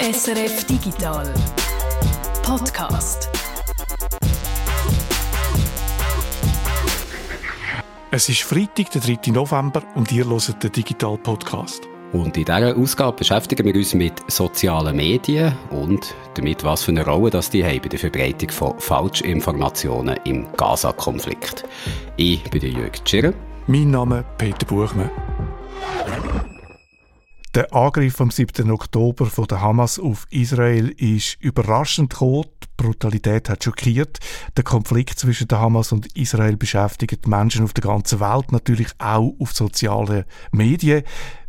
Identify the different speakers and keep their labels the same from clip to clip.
Speaker 1: SRF Digital Podcast.
Speaker 2: Es ist Freitag, der 3. November und ihr hört den Digital Podcast.
Speaker 3: Und in dieser Ausgabe beschäftigen wir uns mit sozialen Medien und damit, was für eine Rolle das die haben bei der Verbreitung von Falschinformationen im Gaza-Konflikt. Ich bin der Jürg Tschirr.
Speaker 2: Mein Name ist Peter Buchmann. Der Angriff vom 7. Oktober von der Hamas auf Israel ist überraschend gekommen. Die Brutalität hat schockiert. Der Konflikt zwischen der Hamas und Israel beschäftigt Menschen auf der ganzen Welt, natürlich auch auf sozialen Medien.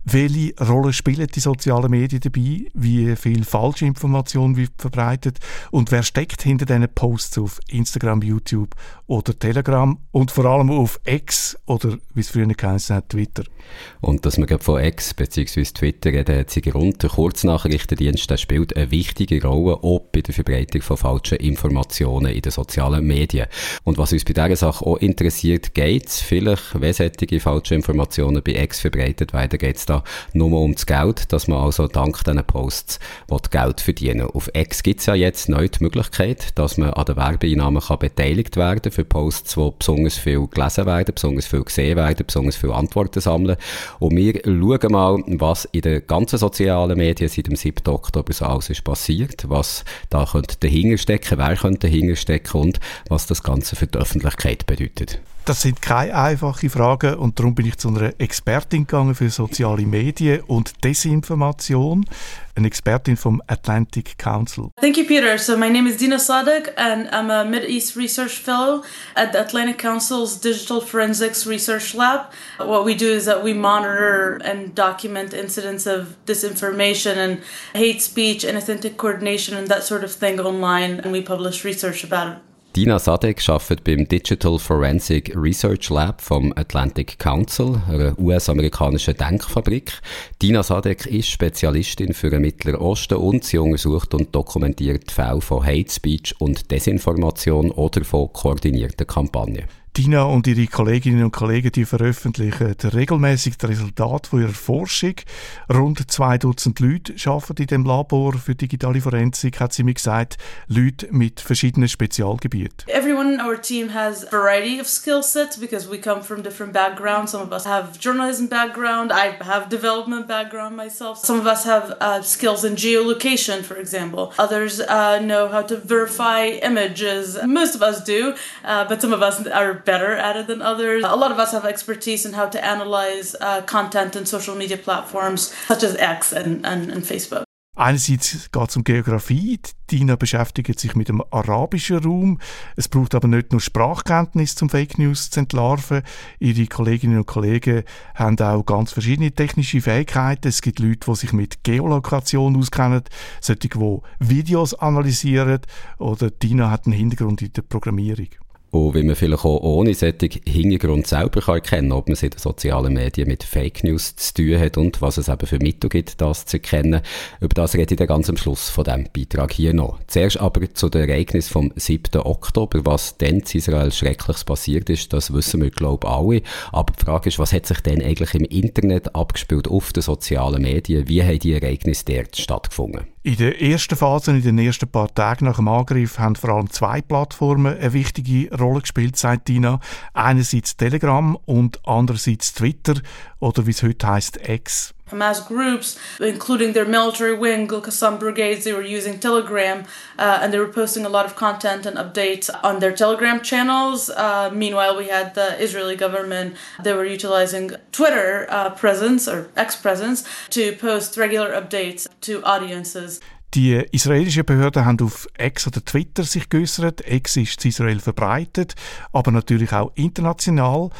Speaker 2: Welche Rolle spielen die sozialen Medien dabei? Wie viel Falschinformation wird verbreitet? Und wer steckt hinter diesen Posts auf Instagram, YouTube oder Telegram? Und vor allem auf X oder, wie es früher geheißen hat, Twitter?
Speaker 3: Und dass gerade von X bzw. Twitter reden, hat sie Grund. Der Kurznachrichtendienst der spielt eine wichtige Rolle auch bei der Verbreitung von falschen Informationen in den sozialen Medien. Und was uns bei dieser Sache auch interessiert, geht es vielleicht, wenn solche falsche Informationen bei X verbreitet werden, geht es da nur um das Geld, dass man also dank diesen Posts Geld verdienen Auf X gibt es ja jetzt neu die Möglichkeit, dass man an den Werbeeinnahmen kann beteiligt werden für Posts, die besonders viel gelesen werden, besonders viel gesehen werden, besonders viel Antworten sammeln. Und wir schauen mal, was in den ganzen sozialen Medien seit dem 7. Oktober so alles ist passiert, was da könnte dahinter stecken, wer könnte dahinter stecken und was das Ganze für die Öffentlichkeit bedeutet.
Speaker 2: Das sind keine einfachen Fragen und darum bin ich zu einer Expertin gegangen für soziale Medien und Desinformation, eine Expertin vom Atlantic Council.
Speaker 4: Thank you, Peter. So my name is Dina Sadek and I'm a Mid East Research Fellow at the Atlantic Council's Digital Forensics Research Lab. What we do is that we monitor and document incidents of disinformation and hate speech and authentic coordination and that sort of thing online and we publish research about it.
Speaker 3: Dina Sadek arbeitet beim Digital Forensic Research Lab vom Atlantic Council, einer US-amerikanischen Denkfabrik. Dina Sadek ist Spezialistin für den Mittleren Osten und sie untersucht und dokumentiert Fälle von Hate Speech und Desinformation oder von koordinierten Kampagnen.
Speaker 2: Dina und ihre Kolleginnen und Kollegen die veröffentlichen regelmäßig das Resultat von ihrer Forschung. Rund zwei Dutzend Leute arbeiten in dem Labor für digitale Forensik, hat sie mir gesagt, Leute mit verschiedenen Spezialgebieten.
Speaker 4: Everyone in our team has a variety of skill sets because we come from different backgrounds. Some of us have journalism background, I have development background myself. Some of us have uh, skills in geolocation, for example. Others uh, know how to verify images. Most of us do, uh, but some of us are better at it than others. A lot of us have expertise in how to analyze uh, content in social media platforms such as X and, and, and Facebook.
Speaker 2: Einerseits geht es um Geografie. Dina beschäftigt sich mit dem arabischen Raum. Es braucht aber nicht nur Sprachkenntnis, zum Fake News zu entlarven. Ihre Kolleginnen und Kollegen haben auch ganz verschiedene technische Fähigkeiten. Es gibt Leute, die sich mit Geolokation auskennen, solche, die Videos analysieren. Oder Dina hat einen Hintergrund in der Programmierung.
Speaker 3: Und wie man vielleicht auch ohne solchen Hintergrund selber kann erkennen ob man es in den sozialen Medien mit Fake News zu tun hat und was es eben für Mittel gibt, das zu erkennen. Über das rede ich dann ganz am Schluss von diesem Beitrag hier noch. Zuerst aber zu den Ereignissen vom 7. Oktober. Was dann in Israel Schreckliches passiert ist, das wissen wir, glaube ich, alle. Aber die Frage ist, was hat sich denn eigentlich im Internet abgespielt, auf den sozialen Medien? Wie haben die Ereignisse dort stattgefunden?
Speaker 2: In der ersten Phase, in den ersten paar Tagen nach dem Angriff, haben vor allem zwei Plattformen eine wichtige Rolle gespielt, sagt Dina. Einerseits Telegram und andererseits Twitter oder wie es heute heißt X.
Speaker 4: Hamas groups, including their military wing, Qassam brigades, they were using Telegram uh, and they were posting a lot of content and updates on their Telegram channels. Uh, meanwhile, we had the Israeli government, they were utilizing Twitter uh, presence or X presence to post regular updates to audiences.
Speaker 2: Die israelischen Behörden haben auf X oder Twitter sich geäußert. X ist in Israel verbreitet, aber natürlich auch international.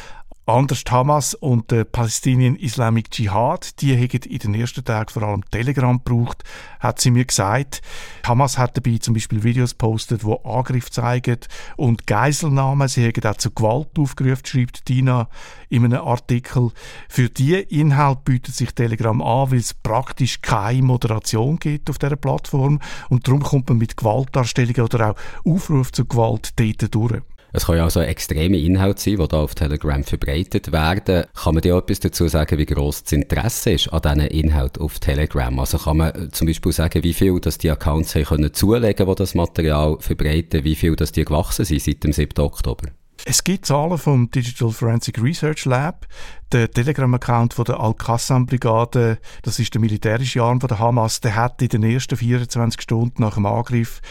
Speaker 2: Anders Hamas und der Palestinian Islamic Jihad, die haben in den ersten Tagen vor allem Telegram gebraucht, hat sie mir gesagt. Hamas hat dabei zum Beispiel Videos postet, wo Angriff zeigen und Geiselnahmen. Sie haben auch zu Gewalt aufgerufen, schreibt Dina in einem Artikel. Für diese Inhalt bietet sich Telegram an, weil es praktisch keine Moderation gibt auf dieser Plattform und darum kommt man mit Gewaltdarstellungen oder auch Aufruf zur Gewalt dort durch.
Speaker 3: Es kann ja also extreme Inhalte sein, die da auf Telegram verbreitet werden. Kann man dir etwas dazu sagen, wie gross das Interesse ist an diesen Inhalten auf Telegram? Also kann man zum Beispiel sagen, wie viel dass die Accounts haben können zulegen, die das Material verbreiten, wie viel dass die gewachsen sind seit dem 7. Oktober?
Speaker 2: Es gibt Zahlen vom Digital Forensic Research Lab. Der Telegram-Account der Al-Qassam-Brigade, das ist der militärische Arm der Hamas, der hat in den ersten 24 Stunden nach dem Angriff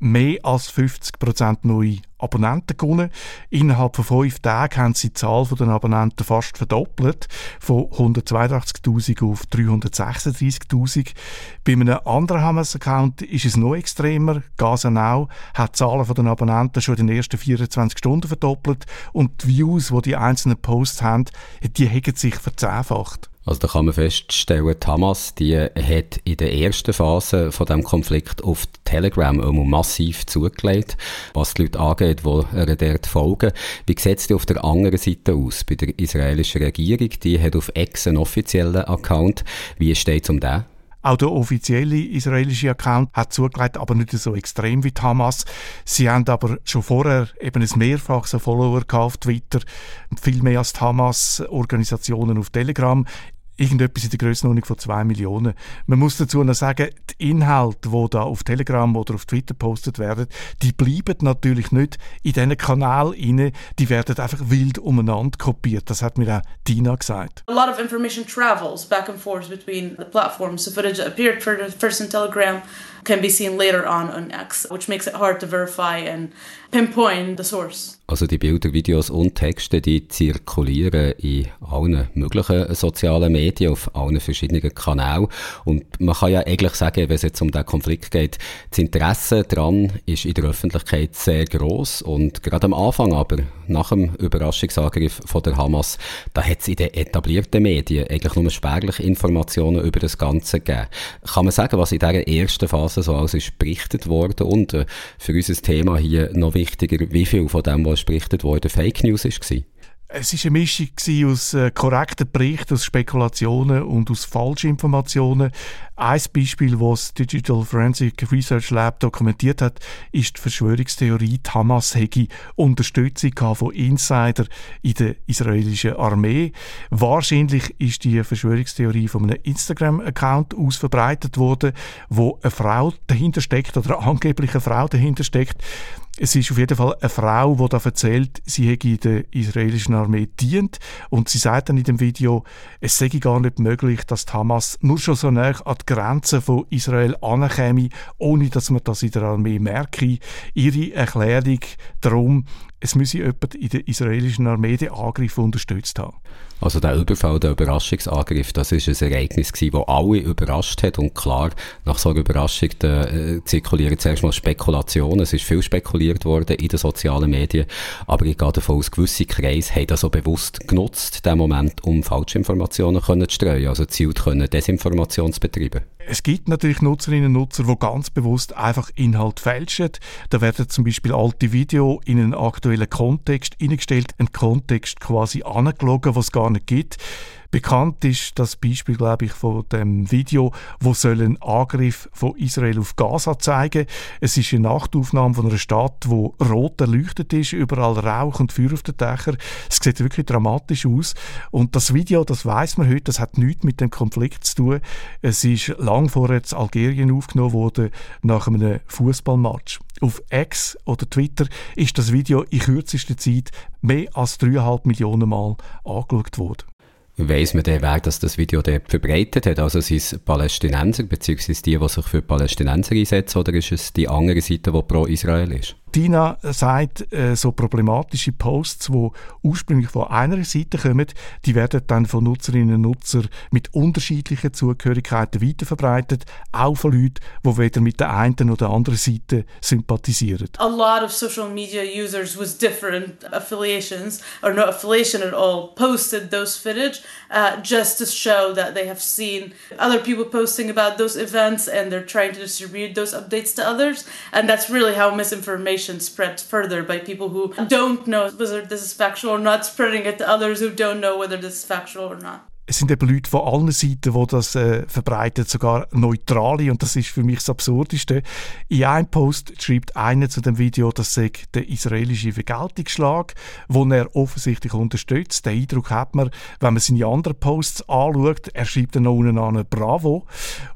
Speaker 2: mehr als 50% neue Abonnenten gewonnen. Innerhalb von fünf Tagen haben sie die Zahl der Abonnenten fast verdoppelt, von 182.000 auf 336.000. Bei einem anderen Hamas-Account ist es noch extremer. Now hat die Zahlen der Abonnenten schon in den ersten 24 Stunden verdoppelt und die Views, die die einzelnen Posts haben, die haben sich verzehnfacht.
Speaker 3: Also da kann man feststellen, die Hamas die hat in der ersten Phase von dem Konflikt auf Telegram massiv zugelegt, was die Leute angeht, die dort folgen. Wie sieht es auf der anderen Seite aus? Bei der israelischen Regierung, die hat auf X einen offiziellen Account. Wie steht es um den?
Speaker 2: Auch der offizielle israelische Account hat zugelegt, aber nicht so extrem wie die Hamas. Sie haben aber schon vorher eben ein mehrfaches Follower auf Twitter, viel mehr als die Hamas-Organisationen auf Telegram irgendetwas in der Größenordnung von zwei Millionen. Man muss dazu noch sagen, die Inhalte, die da auf Telegram oder auf Twitter postet werden, die bleiben natürlich nicht in diesen Kanal inne, die werden einfach wild umeinander kopiert. Das hat mir auch Dina gesagt.
Speaker 4: A lot of information travels back and forth between the platforms. The footage appeared first in Telegram can be seen later on on X, which makes it hard to verify and pinpoint the source.
Speaker 3: Also die Bilder, Videos und Texte, die zirkulieren in allen möglichen sozialen Medien, auf allen verschiedenen Kanälen. Und man kann ja eigentlich sagen, wenn es jetzt um den Konflikt geht, das Interesse daran ist in der Öffentlichkeit sehr groß und gerade am Anfang aber, nach dem Überraschungsangriff von der Hamas, da hat es in den etablierten Medien eigentlich nur spärliche Informationen über das Ganze gegeben. Kann man sagen, was in dieser ersten Phase so alles ist berichtet worden und äh, für unser Thema hier noch wichtiger, wie viel von dem, was berichtet wurde, Fake News war?
Speaker 2: Es war eine Mischung aus äh, korrekten Berichten, aus Spekulationen und aus Falschinformationen. Ein Beispiel, das das Digital Forensic Research Lab dokumentiert hat, ist die Verschwörungstheorie, die Hamas hätte Unterstützung von Insider in der israelischen Armee. Wahrscheinlich ist die Verschwörungstheorie von einem Instagram-Account aus verbreitet worden, wo eine Frau dahinter steckt oder eine Frau dahinter steckt. Es ist auf jeden Fall eine Frau, die da erzählt, sie hätte in der israelischen Armee dient und sie sagt dann in dem Video, es sei gar nicht möglich, dass die Hamas nur schon so nah an die Grenzen von Israel ankäme, ohne dass man das in der Armee merke. Ihre Erklärung darum, es müsse jemand in der israelischen Armee den Angriff unterstützt haben.
Speaker 3: Also der Überfall, der Überraschungsangriff, das ist ein Ereignis gewesen, das alle überrascht hat und klar, nach so einer Überraschung äh, zirkulieren zuerst mal Spekulationen, es ist viel spekuliert worden in den sozialen Medien, aber ich gehe davon aus, gewisse Kreise haben das so bewusst genutzt, den Moment, um Falschinformationen zu streuen, also gezielt können Desinformation zu betreiben.
Speaker 2: Es gibt natürlich Nutzerinnen und Nutzer, die ganz bewusst einfach Inhalt fälschen. Da werden zum Beispiel alte Videos in einen aktuellen Kontext eingestellt, einen Kontext quasi angelogen, was es gar nicht gibt. Bekannt ist das Beispiel, glaube ich, von dem Video, wo soll einen Angriff von Israel auf Gaza zeigen. Es ist eine Nachtaufnahme von einer Stadt, wo rot erleuchtet ist, überall Rauch und Feuer auf den Dächern. Es sieht wirklich dramatisch aus. Und das Video, das weiß man heute, das hat nichts mit dem Konflikt zu tun. Es ist lang vorher in Algerien aufgenommen worden nach einem Fußballmatch. Auf X oder Twitter ist das Video in kürzester Zeit mehr als dreieinhalb Millionen Mal angeschaut worden
Speaker 3: weiss man dann, wer das, das Video dort verbreitet hat? Also sind es Palästinenser, beziehungsweise die, die sich für Palästinenser einsetzen, oder ist es die andere Seite, die pro Israel ist?
Speaker 2: Tina sagt, äh, so problematische Posts, die ursprünglich von einer Seite kommen, die werden dann von Nutzerinnen und Nutzern mit unterschiedlichen Zugehörigkeiten weiterverbreitet, auch von Leuten, die weder mit der einen oder anderen Seite sympathisieren.
Speaker 4: A lot of social media users with different affiliations or no affiliation at all posted those footage uh, just to show that they have seen other people posting about those events and they're trying to distribute those updates to others and that's really how misinformation information spread further by people who don't know whether this is factual or not, spreading it to others who don't know whether this is factual or not.
Speaker 2: Es sind eben Leute von allen Seiten, die das äh, verbreiten, sogar Neutrale. Und das ist für mich das Absurdeste. In einem Post schreibt einer zu dem Video, das sei der israelische Vergeltungsschlag, den er offensichtlich unterstützt. Den Eindruck hat man, wenn man seine anderen Posts anschaut. Er schreibt dann noch unten an Bravo.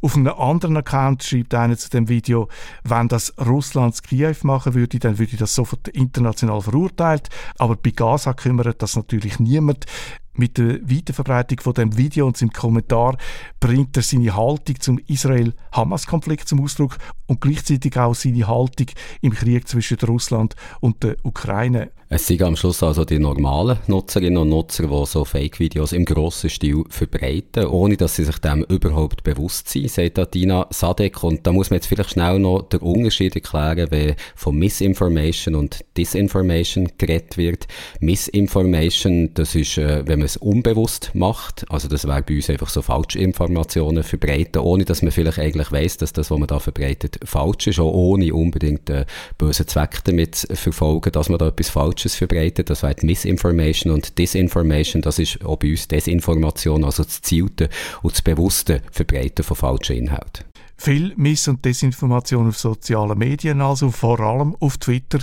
Speaker 2: Auf einem anderen Account schreibt einer zu dem Video, wenn das Russlands Kiew machen würde, dann würde das sofort international verurteilt. Aber bei Gaza kümmert das natürlich niemand mit der Weiterverbreitung von dem Video und seinem Kommentar bringt er seine Haltung zum Israel-Hamas-Konflikt zum Ausdruck und gleichzeitig auch seine Haltung im Krieg zwischen Russland und der Ukraine.
Speaker 3: Es sind am Schluss also die normalen Nutzerinnen und Nutzer, die so Fake-Videos im grossen Stil verbreiten, ohne dass sie sich dem überhaupt bewusst sind, sagt Dina Sadek. Und da muss man jetzt vielleicht schnell noch den Unterschied erklären, wenn von Misinformation und Disinformation geredet wird. Misinformation, das ist, äh, wenn man es unbewusst macht, also das wäre bei uns einfach so Falschinformationen verbreiten, ohne dass man vielleicht eigentlich weiß, dass das, was man da verbreitet, falsch ist, auch ohne unbedingt einen bösen Zweck damit zu verfolgen, dass man da etwas falsch Falsches verbreitet. Das wäre Misinformation und Disinformation. Das ist auch bei uns Desinformation, also das Zielte und das bewusste Verbreiten von falschen Inhalten.
Speaker 2: Viel Miss- und Desinformation auf sozialen Medien, also vor allem auf Twitter.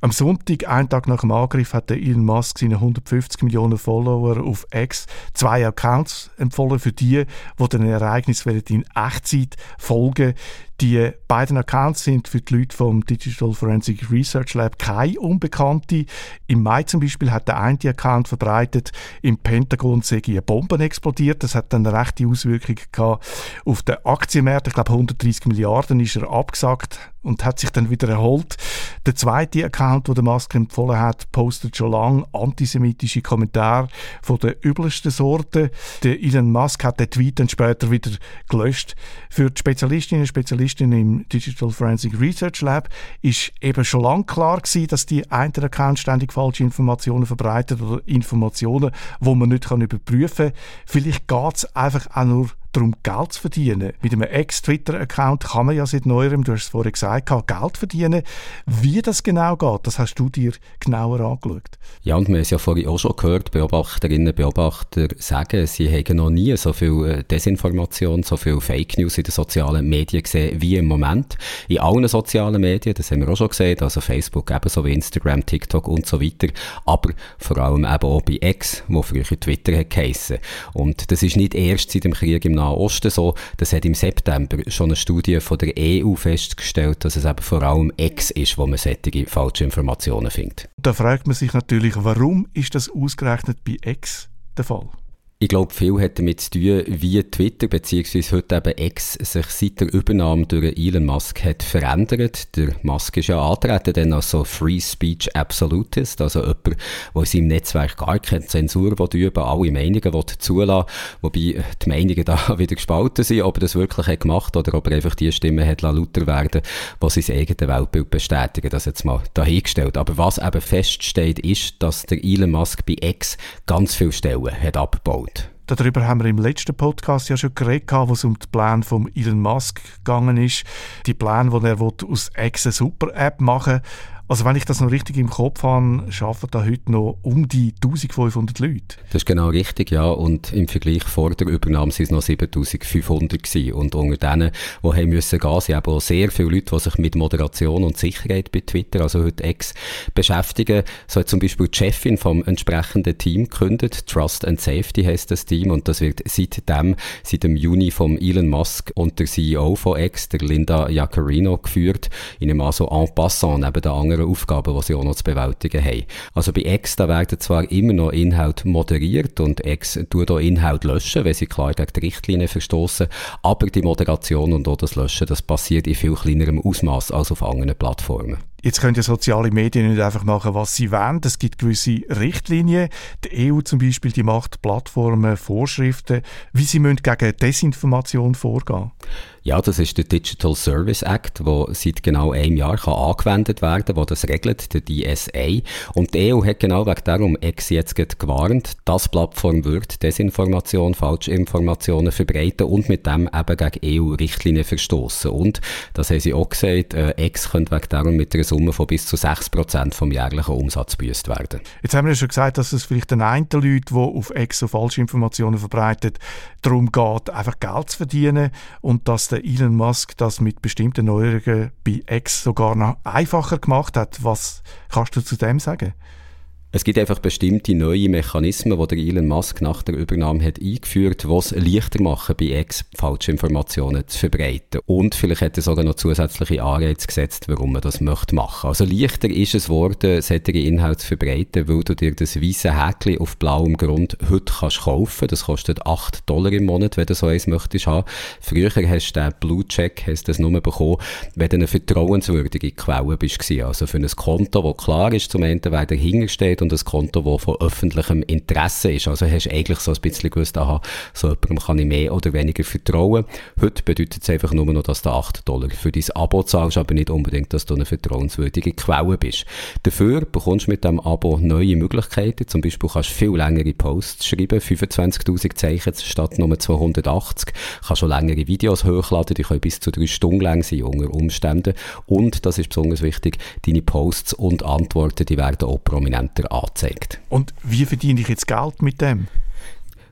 Speaker 2: Am Sonntag, einen Tag nach dem Angriff, hat Elon Musk seine 150 Millionen Follower auf X zwei Accounts empfohlen für die, die den Ereignissen in Echtzeit folgen. Die beiden Accounts sind für die Leute vom Digital Forensic Research Lab keine Unbekannte. Im Mai zum Beispiel hat der eine Account verbreitet, im Pentagon sei eine Bombe explodiert. Das hat dann eine rechte Auswirkung gehabt auf den Aktienmarkt. Ich glaube, 130 Milliarden ist er abgesagt und hat sich dann wieder erholt. Der zweite Account, den der Musk empfohlen hat, postet schon lange antisemitische Kommentare von der übelsten Sorte. Der Elon Musk hat den Tweet dann später wieder gelöscht. Für die Spezialistinnen und Spezialisten im Digital Forensic Research Lab ist eben schon lange klar gewesen, dass die einen Account ständig falsche Informationen verbreitet oder Informationen, wo man nicht kann überprüfen kann. Vielleicht geht es einfach auch nur darum, Geld zu verdienen. Mit einem Ex-Twitter-Account kann man ja seit neuerem, du hast es vorhin gesagt, Geld verdienen. Wie das genau geht, das hast du dir genauer angeschaut.
Speaker 3: Ja, und wir haben es ja vorhin auch schon gehört, Beobachterinnen und Beobachter sagen, sie haben noch nie so viel äh, Desinformation, so viel Fake News in den sozialen Medien gesehen wie im Moment. In allen sozialen Medien, das haben wir auch schon gesehen, also Facebook ebenso wie Instagram, TikTok und so weiter, aber vor allem eben auch bei X, wo früher Twitter hat geheissen. Und das ist nicht erst seit dem Krieg im Nahen Osten so. Das hat im September schon eine Studie von der EU festgestellt, dass es eben vor allem Ex ist, wo man solche falsche Informationen findet.
Speaker 2: Da fragt man sich natürlich, warum ist das ausgerechnet bei Ex der Fall?
Speaker 3: Ich glaube, viel hat damit zu tun, wie Twitter bzw. heute eben X sich seit der Übernahme durch Elon Musk hat verändert. Der Musk ist ja antreten dann als so Free Speech Absolutist, also jemand, der in seinem Netzwerk gar keine Zensur üben alle Meinungen will zulassen wobei die Meinungen da wieder gespalten sind, ob er das wirklich hat gemacht oder ob er einfach die Stimme hat lauter werden was sein eigenes Weltbild bestätigen. Das jetzt mal dahingestellt. Aber was eben feststeht, ist, dass der Elon Musk bei X ganz viele Stellen hat abgebaut.
Speaker 2: Darüber haben wir im letzten Podcast ja schon geredet, wo es um den Plan von Elon Musk gegangen ist. Die Plan, wo er aus X eine Super-App machen will. Also wenn ich das noch richtig im Kopf habe, arbeiten da heute noch um die 1500 Leute.
Speaker 3: Das ist genau richtig, ja. Und im Vergleich vor der Übernahme sind es noch 7500 gewesen. Und unter denen, die haben müssen gehen, sind eben auch sehr viele Leute, die sich mit Moderation und Sicherheit bei Twitter, also heute Ex, beschäftigen. So hat zum Beispiel die Chefin vom entsprechenden Team gekündigt. Trust and Safety heißt das Team. Und das wird seitdem, seit dem Juni vom Elon Musk und der CEO von Ex, der Linda Jaccarino, geführt. In einem also en passant neben der anderen anderen Aufgaben, die sie auch noch zu bewältigen haben. Also bei X, da werden zwar immer noch Inhalte moderiert und X tut auch Inhalte löschen, wenn sie klar gegen die Richtlinien verstoßen, aber die Moderation und auch das Löschen, das passiert in viel kleinerem Ausmaß als auf anderen Plattformen.
Speaker 2: Jetzt können ja soziale Medien nicht einfach machen, was sie wollen. Es gibt gewisse Richtlinien. Die EU zum Beispiel, die macht Plattformen Vorschriften, wie sie müssen gegen Desinformation vorgehen
Speaker 3: Ja, das ist der Digital Service Act, der seit genau einem Jahr kann angewendet werden kann, wo das regelt, der DSA. Und die EU hat genau wegen darum Ex jetzt gewarnt, dass Plattform wird Desinformation, Falschinformationen verbreiten und mit dem eben gegen EU-Richtlinien verstoßen. Und, das haben sie auch gesagt, äh, Ex könnte wegen darum mit einer Summe von bis zu 6% vom jährlichen Umsatz büßt werden.
Speaker 2: Jetzt haben wir ja schon gesagt, dass es vielleicht den einen Leuten, die auf Ex so Falschinformationen verbreitet, darum geht, einfach Geld zu verdienen und dass der Elon Musk das mit bestimmten Neuerungen bei X sogar noch einfacher gemacht hat. Was kannst du zu dem sagen?
Speaker 3: Es gibt einfach bestimmte neue Mechanismen, die der Elon Musk nach der Übernahme hat eingeführt, die es leichter machen, bei X falsche Informationen zu verbreiten. Und vielleicht hat er sogar noch zusätzliche Anreize gesetzt, warum man das möchte machen. Also leichter ist es geworden, solche Inhalte zu verbreiten, weil du dir das weiße Häkchen auf blauem Grund heute kannst kaufen. Das kostet 8 Dollar im Monat, wenn du so eins möchtest haben. Früher hast du den Blue Check, hast das nur bekommen, wenn du eine vertrauenswürdige Quelle bist. Also für ein Konto, das klar ist, zum Ende, wer dahinter steht, steht und ein Konto, das von öffentlichem Interesse ist. Also hast du eigentlich so ein bisschen gewusst, aha, so jemandem kann ich mehr oder weniger vertrauen. Heute bedeutet es einfach nur noch, dass du 8 Dollar für dein Abo zahlst, aber nicht unbedingt, dass du eine vertrauenswürdige Quelle bist. Dafür bekommst du mit dem Abo neue Möglichkeiten. Zum Beispiel kannst du viel längere Posts schreiben, 25.000 Zeichen statt nur 280. Kannst schon längere Videos hochladen, die können bis zu drei Stunden lang sein unter Umständen. Und, das ist besonders wichtig, deine Posts und Antworten, die werden auch prominenter angezeigt.
Speaker 2: Und wie verdiene ich jetzt Geld mit dem?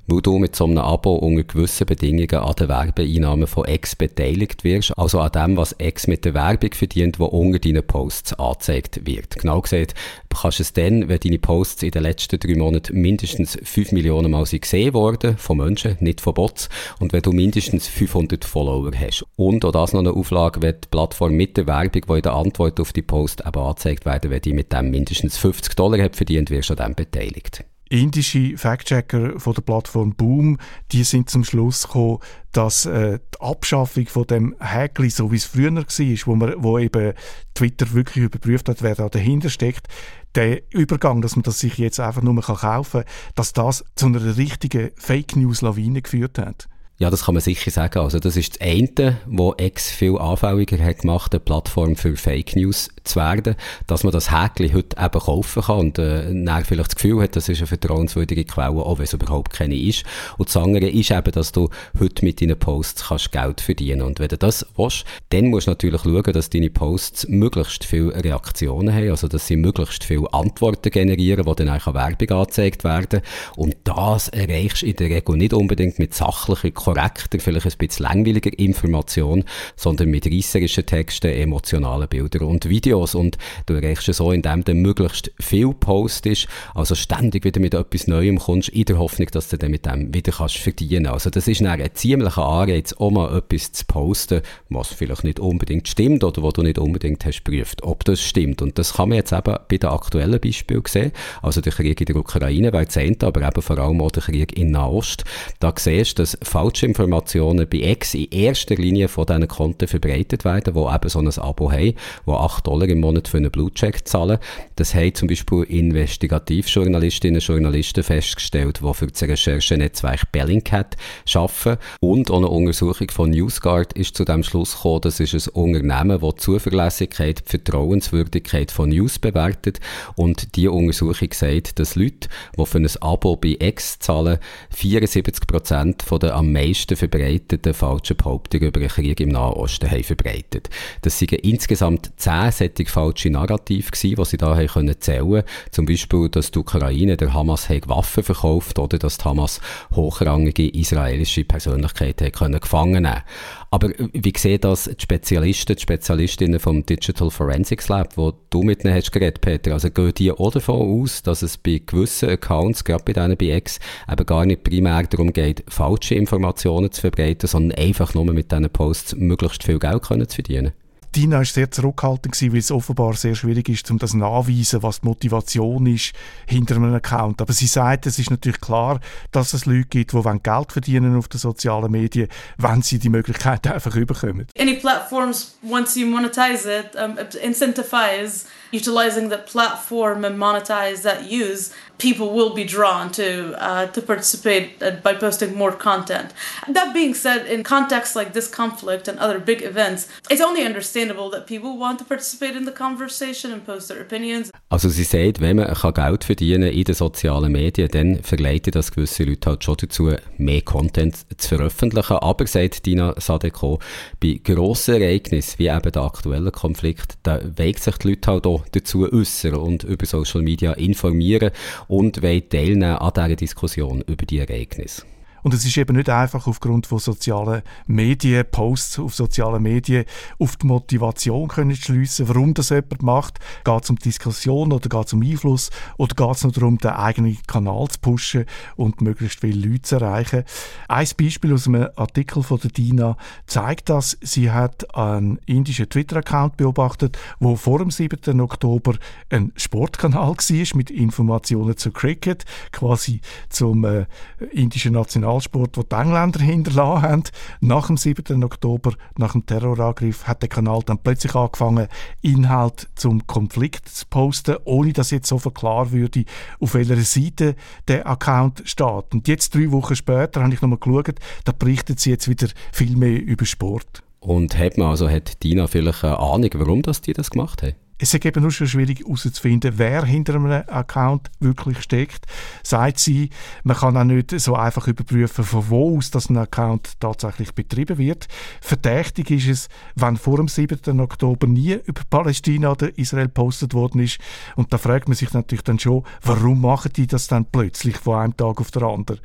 Speaker 3: Weil du mit so einem Abo unter gewissen Bedingungen an den Werbeeinnahmen von X beteiligt wirst, also an dem, was X mit der Werbung verdient, wo unter deinen Posts angezeigt wird. Genau gesagt, kannst du es dann, wenn deine Posts in den letzten drei Monaten mindestens 5 Millionen Mal gesehen worden, von Menschen, nicht von Bots, und wenn du mindestens 500 Follower hast. Und auch das noch eine Auflage, wenn die Plattform mit der Werbung, die in der Antwort auf die Post eben angezeigt werden, wenn die mit dem mindestens 50 Dollar hat verdient, wirst du an dem beteiligt
Speaker 2: indische Fact-Checker von der Plattform Boom, die sind zum Schluss gekommen, dass äh, die Abschaffung von dem Häkli, so wie es früher war, wo, man, wo eben Twitter wirklich überprüft hat, wer da dahinter steckt, der Übergang, dass man das sich jetzt einfach nur kaufen kann, dass das zu einer richtigen Fake-News-Lawine geführt hat.
Speaker 3: Ja, das kann man sicher sagen. Also das ist das eine, wo X viel anfälliger hat gemacht, eine Plattform für Fake News zu werden, dass man das Häkchen heute eben kaufen kann und äh, vielleicht das Gefühl hat, das ist eine vertrauenswürdige Quelle, auch wenn es überhaupt keine ist. Und das andere ist eben, dass du heute mit deinen Posts kannst Geld verdienen Und wenn du das willst, dann musst du natürlich schauen, dass deine Posts möglichst viele Reaktionen haben, also dass sie möglichst viele Antworten generieren, die dann auch Werbung angezeigt werden. Und das erreichst du in der Regel nicht unbedingt mit sachlichen korrekter, vielleicht ein bisschen langweiliger Information, sondern mit reisserischen Texten, emotionalen Bildern und Videos. Und du erreichst es so, indem du möglichst viel postest, also ständig wieder mit etwas Neuem kommst, in der Hoffnung, dass du dann mit dem wieder kannst verdienen. Also das ist ein ziemlicher Anreiz, um mal etwas zu posten, was vielleicht nicht unbedingt stimmt oder wo du nicht unbedingt hast geprüft, ob das stimmt. Und das kann man jetzt eben bei den aktuellen Beispielen sehen. Also der Krieg in der Ukraine wäre das aber eben vor allem auch der Krieg in Nahost. Da siehst du, dass falsch Falschinformationen bei X in erster Linie von diesen Konten verbreitet werden, die eben so ein Abo haben, die 8 Dollar Dollar im Monat für einen Blutcheck zahlen. Das haben zum Beispiel Investigativjournalistinnen und Journalisten festgestellt, die für das Recherchenetzwerk Bellingcat arbeiten. Und eine Untersuchung von NewsGuard ist zu dem Schluss gekommen, dass es ein Unternehmen, ist, das die Zuverlässigkeit, die Vertrauenswürdigkeit von News bewertet. Und diese Untersuchung sagt, dass Leute, die für ein Abo bei X zahlen, 74% der am meisten verbreiteten falschen Behauptungen über den Krieg im Nahen Osten haben verbreitet. Das sind insgesamt 10 stetig falsche Narrative gewesen, die sie da haben können zählen Zum Beispiel, dass die Ukraine der Hamas Waffen verkauft oder dass die Hamas hochrangige israelische Persönlichkeiten können gefangen nehmen Aber wie sehen das die Spezialisten, die Spezialistinnen vom Digital Forensics Lab, wo du mit ihnen hast geredet, Peter? Also gehen die auch davon aus, dass es bei gewissen Accounts, gerade bei denen bei X, eben gar nicht primär darum geht, falsche Informationen zu verbreiten, sondern einfach nur mit diesen Posts möglichst viel Geld können zu verdienen?
Speaker 2: Dina war sehr zurückhaltend, weil es offenbar sehr schwierig ist, um das nachzuweisen, was die Motivation ist hinter einem Account. Aber sie sagt, es ist natürlich klar, dass es Leute gibt, die Geld verdienen auf den sozialen Medien, wenn sie die Möglichkeit einfach überkommen.
Speaker 4: Any platforms, once you monetize it, um, incentivize utilizing that platform and monetize that use people will be drawn to uh, to participate uh, by posting more content. That being said, in contexts like this conflict and other big events, it's only understandable that people want to participate in the conversation and post their opinions.
Speaker 3: Also sie sagt, wenn man kann Geld verdienen in den sozialen Medien, dann verleitet das gewisse Leute halt schon dazu, mehr Content zu veröffentlichen. Aber, sagt Dina Sadeko, bei grossen Ereignissen, wie eben der aktuelle Konflikt, da weigt sich die Leute halt auch dazu äußern und über Social Media informieren und wollen teilnehmen an dieser Diskussion über die Ereignisse.
Speaker 2: Und es ist eben nicht einfach aufgrund von sozialen Medien, Posts auf sozialen Medien, auf die Motivation können schliessen, warum das jemand macht. Geht es um Diskussion oder geht es um Einfluss oder geht es nur darum, den eigenen Kanal zu pushen und möglichst viele Leute zu erreichen. Ein Beispiel aus einem Artikel von der Dina zeigt das. Sie hat einen indischen Twitter-Account beobachtet, wo vor dem 7. Oktober ein Sportkanal war mit Informationen zu Cricket, quasi zum äh, indischen National Nationalsport, den die Engländer hinterlassen haben. Nach dem 7. Oktober, nach dem Terrorangriff, hat der Kanal dann plötzlich angefangen, Inhalt zum Konflikt zu posten, ohne dass jetzt so klar würde, auf welcher Seite der Account steht. Und jetzt, drei Wochen später, habe ich nochmal geschaut, da berichtet sie jetzt wieder viel mehr über Sport.
Speaker 3: Und hat man also, hat Dina vielleicht eine Ahnung, warum das die das gemacht haben?
Speaker 2: Es ist eben nur schon schwierig herauszufinden, wer hinter einem Account wirklich steckt. Sagt sie, man kann auch nicht so einfach überprüfen, von wo aus das ein Account tatsächlich betrieben wird. Verdächtig ist es, wenn vor dem 7. Oktober nie über Palästina oder Israel postet worden ist. Und da fragt man sich natürlich dann schon, warum machen die das dann plötzlich von einem Tag auf den anderen?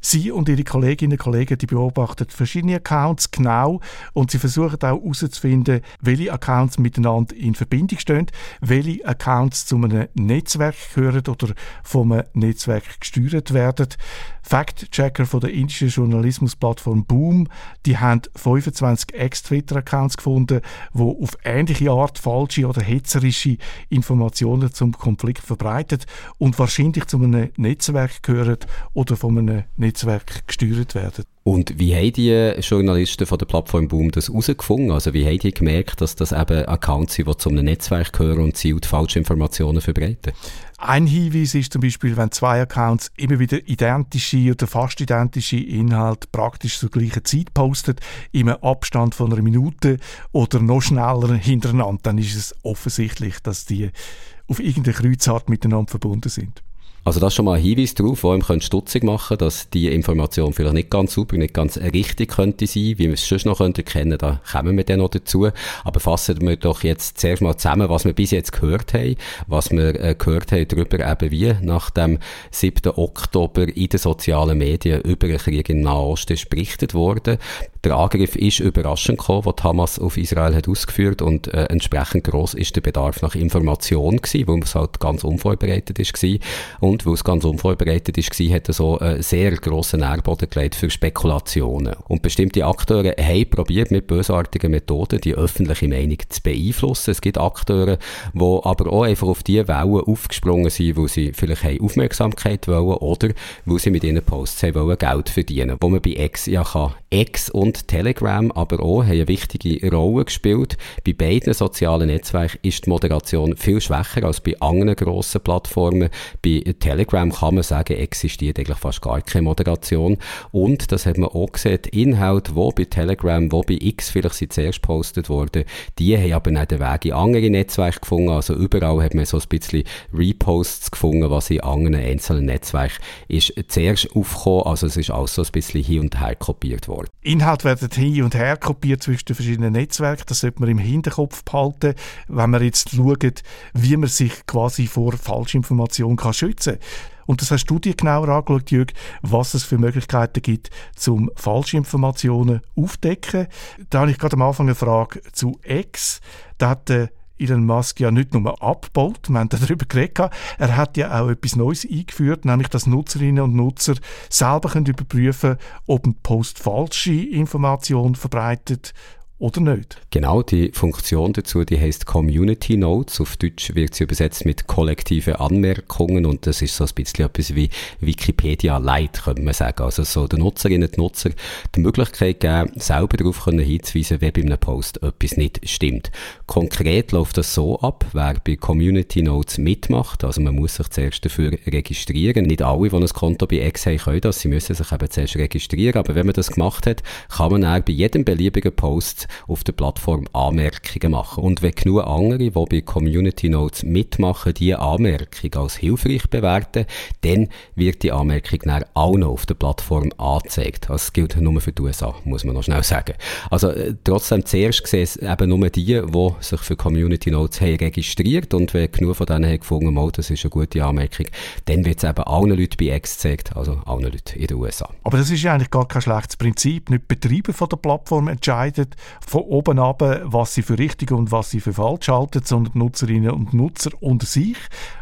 Speaker 2: Sie und ihre Kolleginnen und Kollegen, die beobachten verschiedene Accounts genau und sie versuchen auch herauszufinden, welche Accounts miteinander in Verbindung stehen stehen, welche Accounts zu einem Netzwerk gehören oder vom Netzwerk gesteuert werden. Fact-Checker von der indischen Journalismusplattform Boom, die haben 25 Ex-Twitter-Accounts gefunden, wo auf ähnliche Art falsche oder hetzerische Informationen zum Konflikt verbreitet und wahrscheinlich zu einem Netzwerk gehören oder von einem Netzwerk gesteuert werden.
Speaker 3: Und wie haben die Journalisten von der Plattform Boom das herausgefunden? Also wie haben die gemerkt, dass das eben Accounts sind, die zu einem Netzwerk gehören und zielt falsche Informationen verbreiten?
Speaker 2: Ein Hinweis ist zum Beispiel, wenn zwei Accounts immer wieder identische oder fast identische Inhalte praktisch zur gleichen Zeit posten, im Abstand von einer Minute oder noch schneller hintereinander, dann ist es offensichtlich, dass die auf irgendeine Kreuzart miteinander verbunden sind.
Speaker 3: Also das ist schon mal ein Hinweis darauf, wo ihm stutzig machen dass die Information vielleicht nicht ganz super, nicht ganz richtig könnte sein, wie wir es sonst noch könnte kennen, da kommen wir dann noch dazu. Aber fassen wir doch jetzt zuerst mal zusammen, was wir bis jetzt gehört haben, was wir äh, gehört haben darüber eben wie nach dem 7. Oktober in den sozialen Medien über den Krieg in Nahosten ist berichtet worden. Der Angriff ist überraschend gekommen, den Hamas auf Israel hat ausgeführt und äh, entsprechend groß ist der Bedarf nach Information gewesen, weil es halt ganz unvorbereitet ist gewesen. und weil es ganz unvorbereitet ist gewesen, hat er so einen sehr grossen Nährboden gelegt für Spekulationen. Und bestimmte Akteure haben probiert mit bösartigen Methoden die öffentliche Meinung zu beeinflussen. Es gibt Akteure, die aber auch einfach auf diese Wellen aufgesprungen sind, wo sie vielleicht haben Aufmerksamkeit wollen oder wo sie mit ihren Posts haben wollen Geld verdienen, wo man bei X ja kann X und Telegram aber auch haben eine wichtige Rolle gespielt. Bei beiden sozialen Netzwerken ist die Moderation viel schwächer als bei anderen grossen Plattformen. Bei Telegram kann man sagen, existiert eigentlich fast gar keine Moderation. Und, das hat man auch gesehen, die Inhalte, die bei Telegram, die bei X vielleicht sind zuerst gepostet wurden, die haben aber nicht den Weg in andere Netzwerke gefunden. Also überall hat man so ein bisschen Reposts gefunden, was in anderen einzelnen Netzwerken ist zuerst aufgekommen. Also es ist auch so ein bisschen hin und her kopiert worden.
Speaker 2: Inhalte werden hin und her kopiert zwischen den verschiedenen Netzwerken. Das sollte man im Hinterkopf behalten, wenn man jetzt schaut, wie man sich quasi vor Falschinformation kann schützen kann. Und das hast du dir genauer angeschaut, Jürg, was es für Möglichkeiten gibt, zum Falschinformationen aufdecken. Da habe ich gerade am Anfang eine Frage zu X. Da hat der Elon Musk ja nicht nur abgebaut, wir haben darüber geredet, er hat ja auch etwas Neues eingeführt, nämlich dass Nutzerinnen und Nutzer selber können überprüfen ob ein Post falsche Informationen verbreitet oder nicht?
Speaker 3: Genau, die Funktion dazu, die heißt Community Notes. Auf Deutsch wird sie übersetzt mit kollektive Anmerkungen und das ist so ein bisschen etwas wie Wikipedia Lite, könnte man sagen. Also so den Nutzerinnen und Nutzer die Möglichkeit geben, selber darauf hinzuweisen, wenn bei einem Post etwas nicht stimmt. Konkret läuft das so ab, wer bei Community Notes mitmacht, also man muss sich zuerst dafür registrieren. Nicht alle, die ein Konto bei X haben, können das. Sie müssen sich eben zuerst registrieren, aber wenn man das gemacht hat, kann man auch bei jedem beliebigen Post auf der Plattform Anmerkungen machen. Und wenn genug andere, die bei Community Notes mitmachen, diese Anmerkung als hilfreich bewerten, dann wird die Anmerkung dann auch noch auf der Plattform angezeigt. Also, das gilt nur für die USA, muss man noch schnell sagen. Also, äh, trotzdem zuerst gesehen es eben nur die, die sich für Community Notes haben registriert und wenn genug von denen haben gefunden, oh, das ist eine gute Anmerkung, dann wird es eben allen Leuten bei X gezeigt, also allen Leuten in den USA.
Speaker 2: Aber das ist ja eigentlich gar kein schlechtes Prinzip. Nicht die Betreiber von der Plattform entscheiden, von oben ab, was sie für richtig und was sie für falsch halten, sondern die Nutzerinnen und Nutzer unter sich.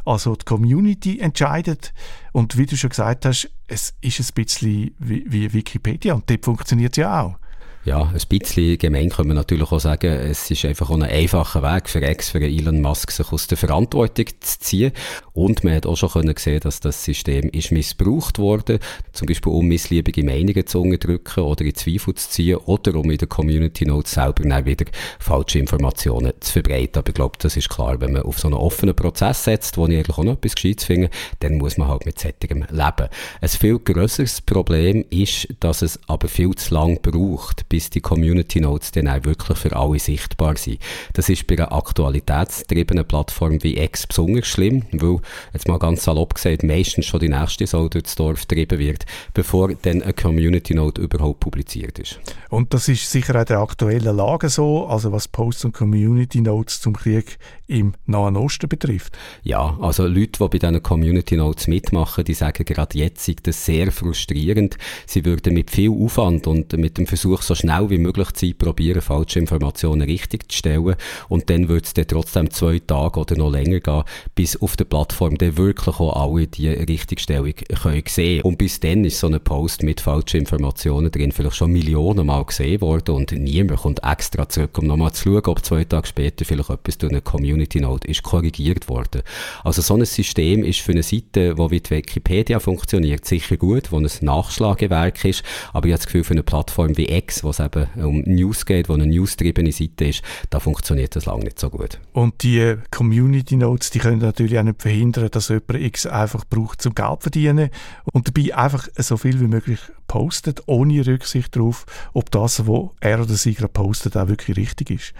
Speaker 2: Also die Community entscheidet. Und wie du schon gesagt hast, es ist ein bisschen wie, wie Wikipedia und dort funktioniert es ja auch.
Speaker 3: Ja, ein bisschen gemein können wir natürlich auch sagen, es ist einfach auch ein einfacher Weg für Ex, für Elon Musk, sich aus der Verantwortung zu ziehen. Und man hat auch schon können sehen, dass das System ist missbraucht wurde, zum Beispiel um missliebige Meinungen zu unterdrücken oder in Zweifel zu ziehen oder um in der Community Note selber dann wieder falsche Informationen zu verbreiten. Aber ich glaube, das ist klar, wenn man auf so einen offenen Prozess setzt, wo ich eigentlich auch noch etwas Gescheites finde, dann muss man halt mit sättigem leben. Ein viel grösseres Problem ist, dass es aber viel zu lang braucht, bis die Community Notes dann auch wirklich für alle sichtbar sind. Das ist bei einer aktualitätstriebenen Plattform wie X besonders schlimm, weil, jetzt mal ganz salopp gesagt, meistens schon die nächste Sau durchs Dorf getrieben wird, bevor dann eine Community Note überhaupt publiziert ist.
Speaker 2: Und das ist sicher auch der aktuellen Lage so, also was Posts und Community Notes zum Krieg im Nahen Osten betrifft.
Speaker 3: Ja, also Leute, die bei diesen Community Notes mitmachen, die sagen gerade jetzt ist das sehr frustrierend. Sie würden mit viel Aufwand und mit dem Versuch, so schnell wie möglich Zeit probieren, falsche Informationen richtig zu stellen. Und dann wird es dann trotzdem zwei Tage oder noch länger gehen, bis auf der Plattform dann wirklich auch alle die Richtigstellung können sehen. Und bis dann ist so ein Post mit falschen Informationen drin vielleicht schon Millionen Mal gesehen worden und niemand kommt extra zurück, um nochmal zu schauen, ob zwei Tage später vielleicht etwas durch eine Community Note ist korrigiert worden. Also so ein System ist für eine Seite, die wie die Wikipedia funktioniert, sicher gut, wo ein Nachschlagewerk ist, aber ich habe das Gefühl, für eine Plattform wie X, wo es eben um News geht, wo eine newsgetriebene Seite ist, da funktioniert das lange nicht so gut.
Speaker 2: Und die Community Notes, die können natürlich auch nicht verhindern, dass jemand X einfach braucht zum Geld verdienen und dabei einfach so viel wie möglich postet, ohne Rücksicht darauf, ob das, was er oder sie gerade postet, auch wirklich richtig ist.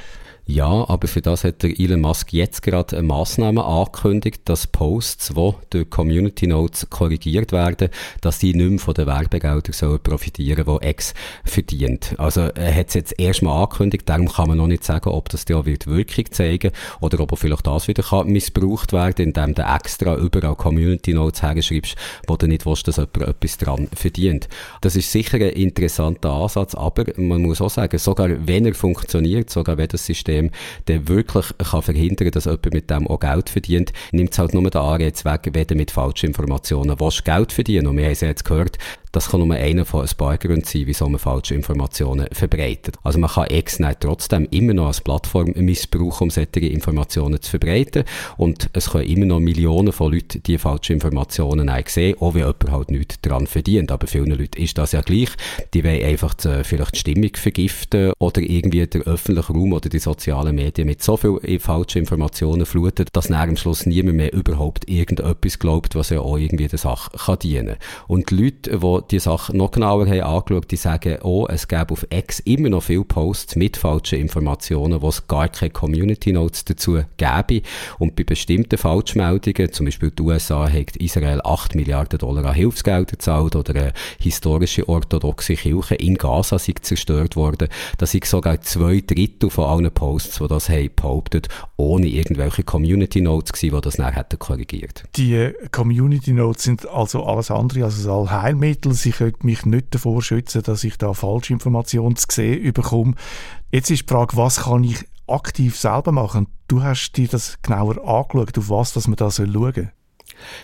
Speaker 3: Ja, aber für das hat der Elon Musk jetzt gerade eine Massnahme angekündigt, dass Posts, die durch Community Notes korrigiert werden, dass die nicht mehr von den Werbegeldern sollen profitieren, die X verdient. Also er hat es jetzt erstmal angekündigt, darum kann man noch nicht sagen, ob das ja wird Wirkung zeigen oder ob er vielleicht das wieder kann missbraucht werden, indem du extra überall Community Notes herschreibst, wo du nicht willst, dass jemand etwas dran verdient. Das ist sicher ein interessanter Ansatz, aber man muss auch sagen, sogar wenn er funktioniert, sogar wenn das System System der wirklich kann verhindern dass jemand mit dem auch Geld verdient, nimmt es halt nur den Anreiz weg, du mit falschen Informationen willst Geld verdienen. Und wir haben es jetzt gehört, das kann nur einer von ein paar Gründen sein, wieso man falsche Informationen verbreitet. Also man kann Exnet trotzdem immer noch als Plattform missbrauchen, um solche Informationen zu verbreiten. Und es können immer noch Millionen von Leuten die falschen Informationen sehen, auch wenn jemand halt nichts daran verdient. Aber vielen Leuten ist das ja gleich. Die wollen einfach die, vielleicht die Stimmung vergiften oder irgendwie der öffentliche Raum oder die sozialen Medien mit so viel falschen Informationen fluten, dass nach am Schluss niemand mehr überhaupt irgendetwas glaubt, was ja auch irgendwie der Sache kann dienen. Und die Leute, die die Sache noch genauer haben angeschaut, die sagen, oh, es gäbe auf X immer noch viele Posts mit falschen Informationen, wo es gar keine Community Notes dazu gäbe. Und bei bestimmten Falschmeldungen, zum Beispiel die USA hat Israel 8 Milliarden Dollar an Hilfsgelder gezahlt oder eine historische orthodoxe Kirche in Gaza sind zerstört worden. Da sind sogar zwei Drittel von allen Posts, die das haben behauptet, ohne irgendwelche Community Notes gewesen, die das nachher hätten korrigiert.
Speaker 2: Die Community Notes sind also alles andere als ein Allheilmittel sie können mich nicht davor schützen, dass ich da falsche Informationen zu sehen bekomme. Jetzt ist die Frage, was kann ich aktiv selber machen? Du hast dir das genauer angeschaut, auf was dass man da schauen soll.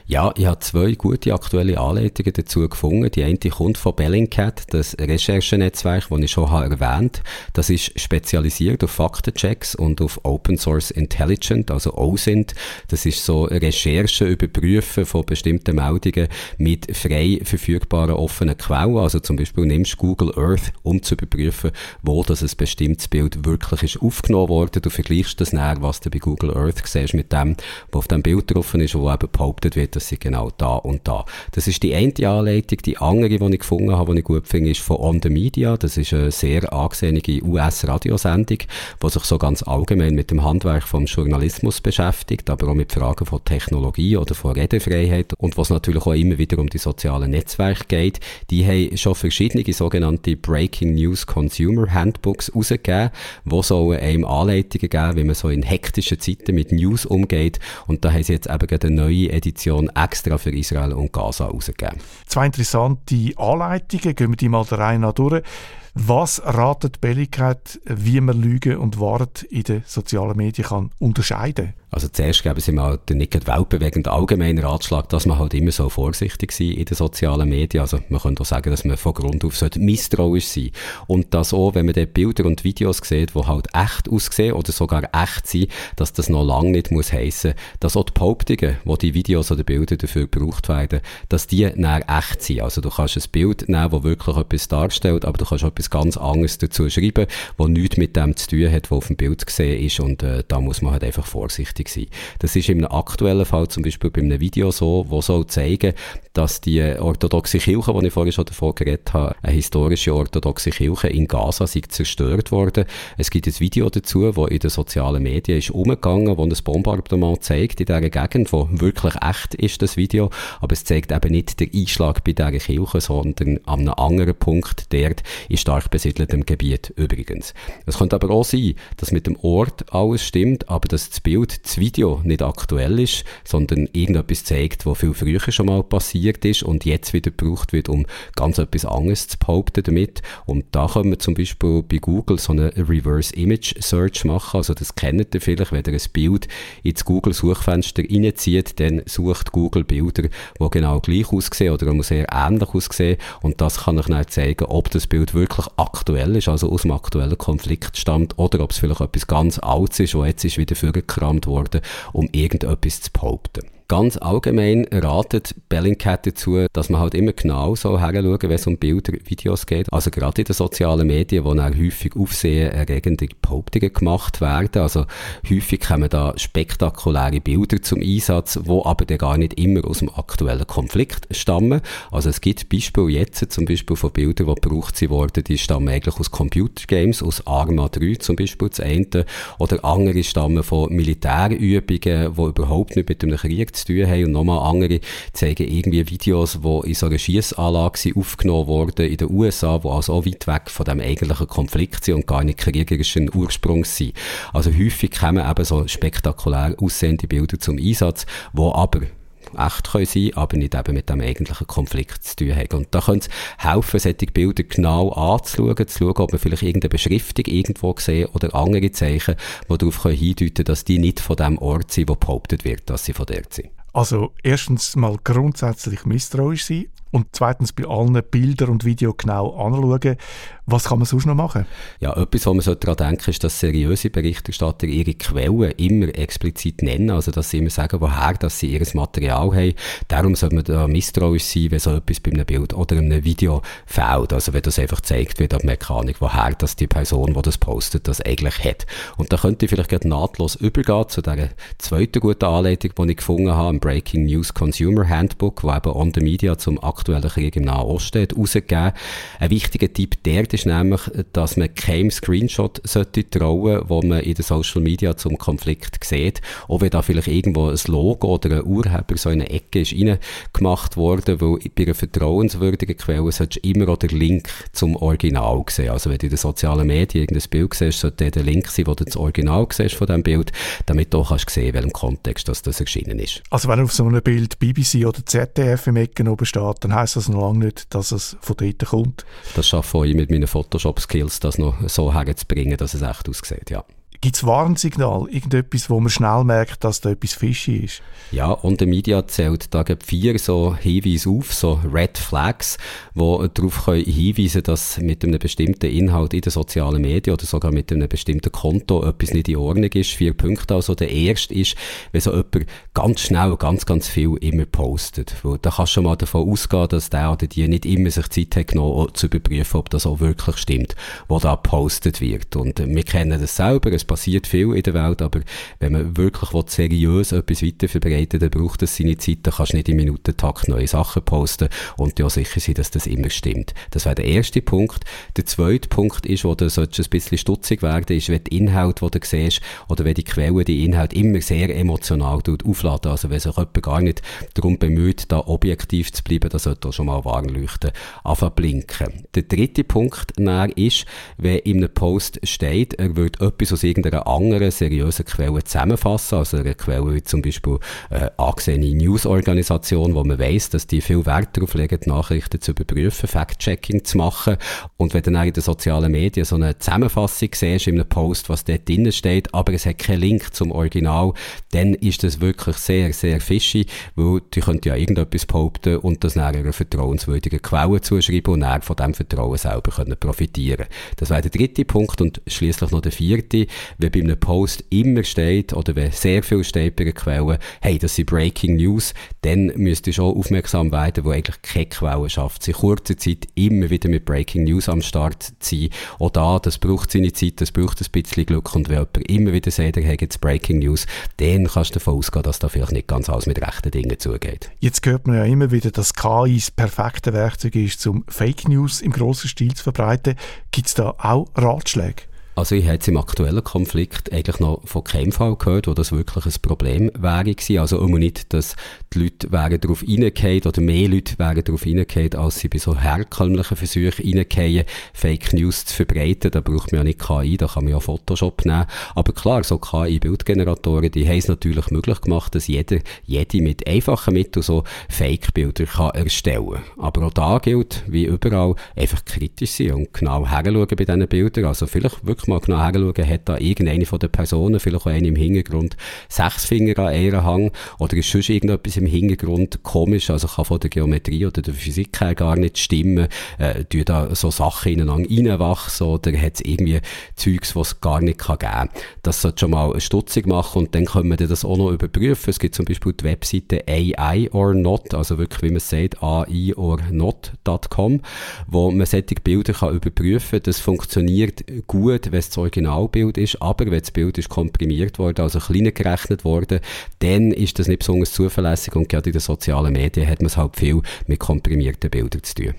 Speaker 3: Ja, ich habe zwei gute aktuelle Anleitungen dazu gefunden. Die eine kommt von Bellingcat, das Recherchenetzwerk, das ich schon habe erwähnt Das ist spezialisiert auf Faktenchecks und auf Open Source Intelligent, also OSINT. Das ist so Recherche überprüfen von bestimmten Meldungen mit frei verfügbaren offenen Quellen. Also zum Beispiel nimmst Google Earth, um zu überprüfen, wo das ein bestimmtes Bild wirklich ist aufgenommen worden. Du vergleichst das näher, was du bei Google Earth siehst, mit dem, was auf dem Bild drauf ist, wo eben behauptet wird, dass sie genau da und da. Das ist die eine Anleitung. Die andere, die ich gefunden habe, die ich gut finde, ist von On the Media. Das ist eine sehr angesehene US-Radiosendung, die sich so ganz allgemein mit dem Handwerk vom Journalismus beschäftigt, aber auch mit Fragen von Technologie oder von Redefreiheit und was natürlich auch immer wieder um die sozialen Netzwerke geht. Die haben schon verschiedene sogenannte Breaking News Consumer Handbooks rausgegeben, wo so einem Anleitungen geben, wie man so in hektischen Zeiten mit News umgeht und da haben sie jetzt eben eine neue Edition extra für Israel und Gaza rausgegeben.
Speaker 2: Zwei interessante Anleitungen, gehen wir die mal der Reihe durch. Was ratet Belligkeit, wie man Lügen und Wahrheit in den sozialen Medien kann unterscheiden
Speaker 3: also zuerst geben sie mal den nicht weltbewegend allgemeinen Ratschlag, dass man halt immer so vorsichtig sein in den sozialen Medien. Also man könnte auch sagen, dass man von Grund auf misstrauisch sein Und das auch, wenn man dort Bilder und Videos sieht, die halt echt aussehen oder sogar echt sind, dass das noch lange nicht muss heissen, dass auch die Behauptungen, wo die Videos oder Bilder dafür gebraucht werden, dass die näher echt sind. Also du kannst ein Bild nehmen, das wirklich etwas darstellt, aber du kannst etwas ganz anderes dazu schreiben, das nichts mit dem zu tun hat, was auf dem Bild gesehen ist und äh, da muss man halt einfach vorsichtig wichtig sein. Das ist im aktuellen Fall zum Beispiel bei einem Video so, wo soll zeigen, dass die orthodoxe Kirche, die ich vorhin schon davon geredet habe, eine historische orthodoxe Kirche in Gaza sei zerstört worden. Es gibt ein Video dazu, wo in den sozialen Medien ist umgegangen, wo ein Bombardement zeigt in dieser Gegend, wo wirklich echt ist, das Video, aber es zeigt eben nicht den Einschlag bei dieser Kirche, sondern an einem anderen Punkt, dort in stark besiedeltem Gebiet übrigens. Es könnte aber auch sein, dass mit dem Ort alles stimmt, aber dass das Bild das Video nicht aktuell ist, sondern irgendetwas zeigt, was viel früher schon mal passiert ist und jetzt wieder gebraucht wird, um ganz etwas anderes zu behaupten damit. Und da können wir zum Beispiel bei Google so eine Reverse Image Search machen. Also das kennt ihr vielleicht, wenn ihr ein Bild ins Google Suchfenster reinzieht, dann sucht Google Bilder, die genau gleich aussehen oder sehr ähnlich aussehen. Und das kann euch dann zeigen, ob das Bild wirklich aktuell ist, also aus dem aktuellen Konflikt stammt, oder ob es vielleicht etwas ganz Altes ist, was jetzt ist wieder vorgekramt worden worden, um irgendetwas zu behaupten. Ganz allgemein ratet Bellingcat dazu, dass man halt immer genau so heranschauen, wenn es um Bilder, Videos geht. Also gerade in den sozialen Medien, wo dann häufig aufsehenerregende Behauptungen gemacht werden. Also häufig kommen da spektakuläre Bilder zum Einsatz, wo aber dann gar nicht immer aus dem aktuellen Konflikt stammen. Also es gibt Beispiele jetzt zum Beispiel von Bildern, die gebraucht wurden, die stammen eigentlich aus Computergames, aus Arma 3 zum Beispiel das eine, oder andere stammen von Militärübungen, die überhaupt nicht mit einem Krieg zu tun haben. Und nochmal andere zeigen irgendwie Videos, die in so einer Schiessanlage aufgenommen wurden in den USA, die also auch weit weg von dem eigentlichen Konflikt sind und gar nicht kriegerischen Ursprungs sind. Also häufig kommen eben so spektakulär aussehende Bilder zum Einsatz, wo aber echt können sein aber nicht eben mit dem eigentlichen Konflikt zu tun haben. Und da könnte es helfen, solche Bilder genau anzuschauen, zu schauen, ob man vielleicht irgendeine Beschriftung irgendwo sehen oder andere Zeichen, die darauf hindeuten können, dass die nicht von dem Ort sind, wo behauptet wird, dass sie von dort sind.
Speaker 2: Also erstens mal grundsätzlich misstrauisch sein und zweitens bei allen Bildern und Videos genau anschauen, was kann man sonst noch machen?
Speaker 3: Ja, etwas, was man daran denken ist, dass seriöse Berichterstatter ihre Quellen immer explizit nennen, also dass sie immer sagen, woher dass sie ihr Material haben. Darum sollte man da misstrauisch sein, wenn so etwas bei einem Bild oder einem Video fehlt. Also wenn das einfach gezeigt wird, ab Mechanik, woher dass die Person, die das postet, das eigentlich hat. Und da könnte ich vielleicht nahtlos übergehen zu der zweiten guten Anleitung, die ich gefunden habe, im Breaking News Consumer Handbook, wo eben On The Media zum aktuellen Krieg im Nahen Osten hat rausgegeben. Ein wichtiger Tipp der ist nämlich, dass man keinem Screenshot sollte trauen, wo man in den Social Media zum Konflikt sieht. Auch wenn da vielleicht irgendwo ein Logo oder ein Urheber so in eine Ecke ist reingemacht worden, weil bei einer vertrauenswürdigen Quelle solltest du immer auch den Link zum Original sehen. Also wenn du in den sozialen Medien irgendein Bild siehst, sollte der Link sein, wo du das Original siehst von diesem Bild, damit du auch kannst sehen, in welchem Kontext das, das erschienen ist.
Speaker 2: Also wenn auf so einem Bild BBC oder ZDF im Ecken oben steht, dann heisst das noch lange nicht, dass es von dort kommt.
Speaker 3: Das schaffe ich mit meinen Photoshop-Skills, das noch so herzubringen, dass es echt aussieht, ja.
Speaker 2: Gibt es Warnsignal, irgendetwas, wo man schnell merkt, dass da etwas fishy ist?
Speaker 3: Ja, und der Media zählt da vier so Hinweise auf, so Red Flags, wo darauf hinweisen dass mit einem bestimmten Inhalt in den sozialen Medien oder sogar mit einem bestimmten Konto etwas nicht in Ordnung ist. Vier Punkte also. Der erste ist, wenn so jemand ganz schnell ganz, ganz viel immer postet. Weil da kannst du schon mal davon ausgehen, dass der oder die nicht immer sich Zeit hat genommen, zu überprüfen, ob das auch wirklich stimmt, was da postet wird. Und wir kennen das selber, es passiert viel in der Welt, aber wenn man wirklich seriös etwas weiterverbreiten dann braucht es seine Zeit, dann kannst du nicht im Minutentakt neue Sachen posten und ja sicher sein, dass das immer stimmt. Das wäre der erste Punkt. Der zweite Punkt ist, wo du ein bisschen stutzig werden, ist, wenn die Inhalte, die du siehst, oder wenn die Quelle die Inhalte immer sehr emotional aufladen. Also wenn sich jemand gar nicht darum bemüht, da objektiv zu bleiben, dann sollte er schon mal Warnleuchten anfangen blinken. Der dritte Punkt ist, wenn in einem Post steht, er würde etwas aus irgendeiner anderen seriösen Quelle zusammenfassen, also eine Quelle wie zum Beispiel äh, angesehene Newsorganisation, wo man weiß, dass die viel Wert darauf legen, Nachrichten zu überprüfen, Fact-Checking zu machen. Und wenn du dann in den sozialen Medien so eine Zusammenfassung siehst in einem Post, was dort drin steht, aber es hat keinen Link zum Original, dann ist das wirklich sehr, sehr fishy, weil die könnte ja irgendetwas behaupten und das nach einer vertrauenswürdigen Quelle zuschreiben und dann von diesem Vertrauen selber können profitieren. Das wäre der dritte Punkt und schließlich noch der vierte, wenn bei einem Post immer steht oder wenn sehr viel steht bei einer Quelle, hey, das sind Breaking News, dann müsst ihr schon aufmerksam werden, wo eigentlich keine Quelle schafft. Sie kurze Zeit immer wieder mit Breaking News am Start zu sein. Auch da, das braucht seine Zeit, das braucht ein bisschen Glück und wenn jemand immer wieder sagt, hat jetzt Breaking News, dann kannst du davon ausgehen, dass da vielleicht nicht ganz alles mit rechten Dingen zugeht.
Speaker 2: Jetzt hört man ja immer wieder, dass KI das perfekte Werkzeug ist, um Fake News im grossen Stil zu verbreiten. Gibt es da auch Ratschläge?
Speaker 3: Also ich hätte im aktuellen Konflikt eigentlich noch von keinem Fall gehört, wo das wirklich ein Problem wäre gewesen. Also immer nicht, dass die Leute wären darauf reingefallen oder mehr Leute wären darauf reingefallen, als sie bei so herkömmlichen Versuchen reingefallen, Fake News zu verbreiten. Da braucht man ja nicht KI, da kann man ja Photoshop nehmen. Aber klar, so KI-Bildgeneratoren, die haben es natürlich möglich gemacht, dass jeder, jede mit einfachen Mitteln so Fake-Bilder kann erstellen Aber auch da gilt, wie überall, einfach kritisch sein und genau heranschauen bei diesen Bildern. Also vielleicht wirklich mal genau hinschauen, hat da irgendeine von den Personen, vielleicht auch eine im Hintergrund, sechs Finger an ihren Hang oder ist sonst irgendetwas im Hintergrund komisch, also kann von der Geometrie oder der Physik her gar nicht stimmen, äh, tun da so Sachen ineinander reinwachsen oder hat es irgendwie Zeugs, was es gar nicht kann geben. Das sollte schon mal eine Stutzung machen und dann können wir das auch noch überprüfen. Es gibt zum Beispiel die Webseite AI or not, also wirklich, wie man sagt, AI or not.com, wo man solche Bilder kann überprüfen kann. Das funktioniert gut, wenn es das Originalbild ist, aber wenn das Bild ist komprimiert worden, also kleiner gerechnet worden, dann ist das nicht besonders zuverlässig und gerade in den sozialen Medien hat man es halt viel mit komprimierten Bildern zu tun.